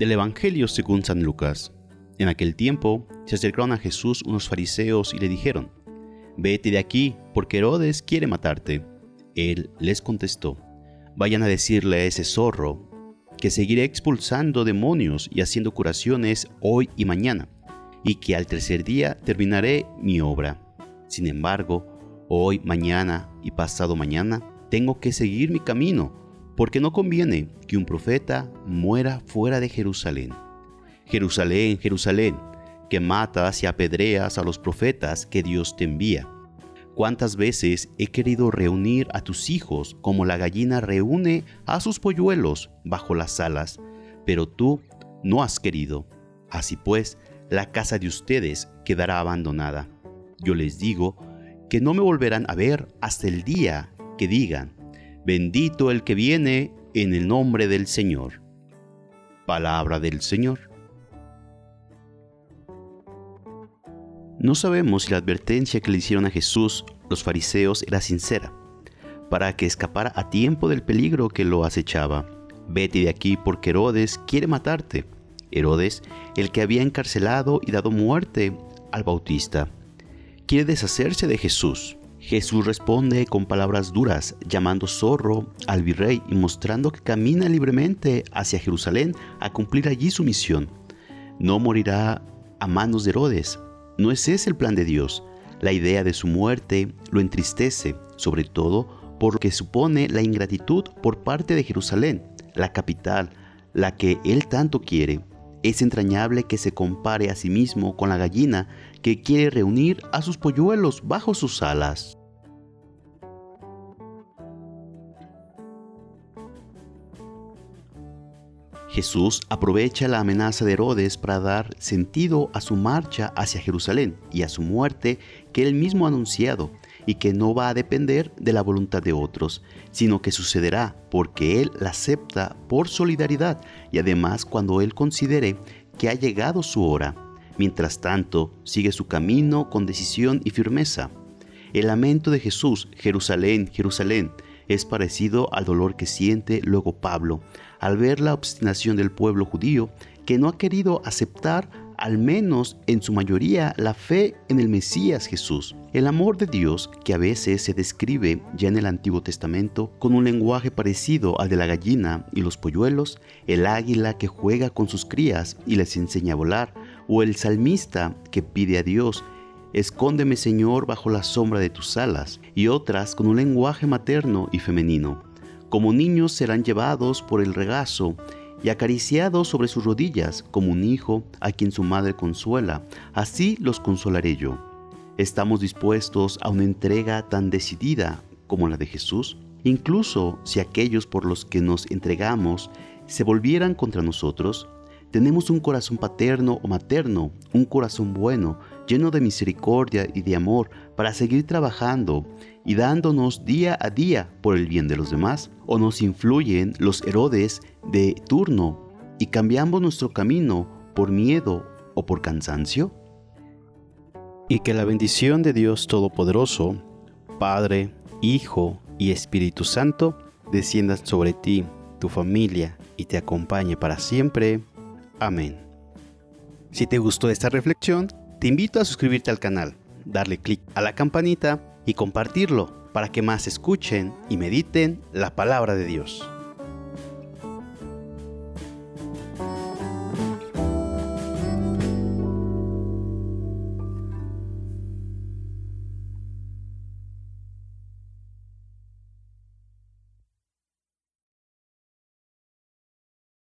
Del Evangelio según San Lucas. En aquel tiempo se acercaron a Jesús unos fariseos y le dijeron, Vete de aquí, porque Herodes quiere matarte. Él les contestó, Vayan a decirle a ese zorro que seguiré expulsando demonios y haciendo curaciones hoy y mañana, y que al tercer día terminaré mi obra. Sin embargo, hoy, mañana y pasado mañana tengo que seguir mi camino porque no conviene que un profeta muera fuera de Jerusalén. Jerusalén, Jerusalén, que matas y apedreas a los profetas que Dios te envía. ¿Cuántas veces he querido reunir a tus hijos como la gallina reúne a sus polluelos bajo las alas, pero tú no has querido? Así pues, la casa de ustedes quedará abandonada. Yo les digo que no me volverán a ver hasta el día que digan, Bendito el que viene en el nombre del Señor. Palabra del Señor. No sabemos si la advertencia que le hicieron a Jesús los fariseos era sincera, para que escapara a tiempo del peligro que lo acechaba. Vete de aquí porque Herodes quiere matarte. Herodes, el que había encarcelado y dado muerte al Bautista, quiere deshacerse de Jesús Jesús responde con palabras duras, llamando zorro al virrey y mostrando que camina libremente hacia Jerusalén a cumplir allí su misión. No morirá a manos de Herodes. No es ese el plan de Dios. La idea de su muerte lo entristece, sobre todo porque supone la ingratitud por parte de Jerusalén, la capital, la que él tanto quiere. Es entrañable que se compare a sí mismo con la gallina que quiere reunir a sus polluelos bajo sus alas. Jesús aprovecha la amenaza de Herodes para dar sentido a su marcha hacia Jerusalén y a su muerte que él mismo ha anunciado y que no va a depender de la voluntad de otros, sino que sucederá porque él la acepta por solidaridad y además cuando él considere que ha llegado su hora. Mientras tanto, sigue su camino con decisión y firmeza. El lamento de Jesús, Jerusalén, Jerusalén, es parecido al dolor que siente luego Pablo al ver la obstinación del pueblo judío que no ha querido aceptar al menos en su mayoría la fe en el Mesías Jesús. El amor de Dios, que a veces se describe ya en el Antiguo Testamento con un lenguaje parecido al de la gallina y los polluelos, el águila que juega con sus crías y les enseña a volar, o el salmista que pide a Dios, Escóndeme Señor bajo la sombra de tus alas, y otras con un lenguaje materno y femenino. Como niños serán llevados por el regazo y acariciados sobre sus rodillas como un hijo a quien su madre consuela, así los consolaré yo. ¿Estamos dispuestos a una entrega tan decidida como la de Jesús? Incluso si aquellos por los que nos entregamos se volvieran contra nosotros, tenemos un corazón paterno o materno, un corazón bueno, lleno de misericordia y de amor para seguir trabajando y dándonos día a día por el bien de los demás. O nos influyen los Herodes de turno y cambiamos nuestro camino por miedo o por cansancio. Y que la bendición de Dios Todopoderoso, Padre, Hijo y Espíritu Santo, descienda sobre ti, tu familia y te acompañe para siempre. Amén. Si te gustó esta reflexión, te invito a suscribirte al canal, darle clic a la campanita y compartirlo para que más escuchen y mediten la palabra de Dios.